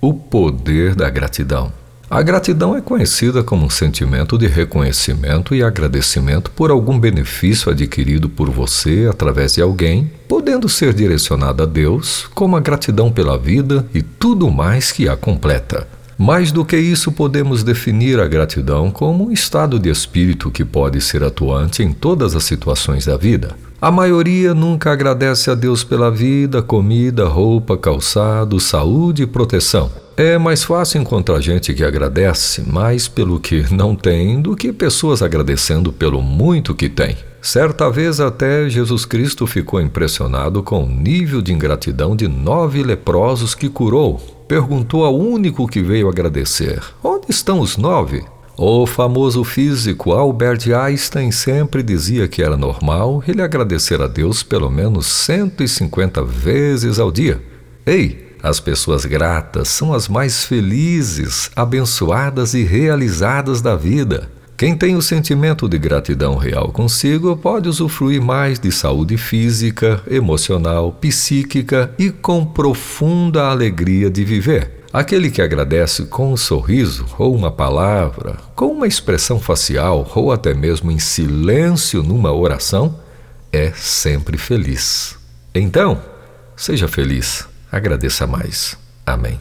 O poder da gratidão. A gratidão é conhecida como um sentimento de reconhecimento e agradecimento por algum benefício adquirido por você através de alguém, podendo ser direcionada a Deus, como a gratidão pela vida e tudo mais que a completa. Mais do que isso, podemos definir a gratidão como um estado de espírito que pode ser atuante em todas as situações da vida. A maioria nunca agradece a Deus pela vida, comida, roupa, calçado, saúde e proteção. É mais fácil encontrar gente que agradece mais pelo que não tem do que pessoas agradecendo pelo muito que tem. Certa vez até Jesus Cristo ficou impressionado com o nível de ingratidão de nove leprosos que curou. Perguntou ao único que veio agradecer: Onde estão os nove? O famoso físico Albert Einstein sempre dizia que era normal ele agradecer a Deus pelo menos 150 vezes ao dia. Ei, as pessoas gratas são as mais felizes, abençoadas e realizadas da vida. Quem tem o sentimento de gratidão real consigo pode usufruir mais de saúde física, emocional, psíquica e com profunda alegria de viver. Aquele que agradece com um sorriso ou uma palavra, com uma expressão facial ou até mesmo em silêncio numa oração, é sempre feliz. Então, seja feliz, agradeça mais. Amém.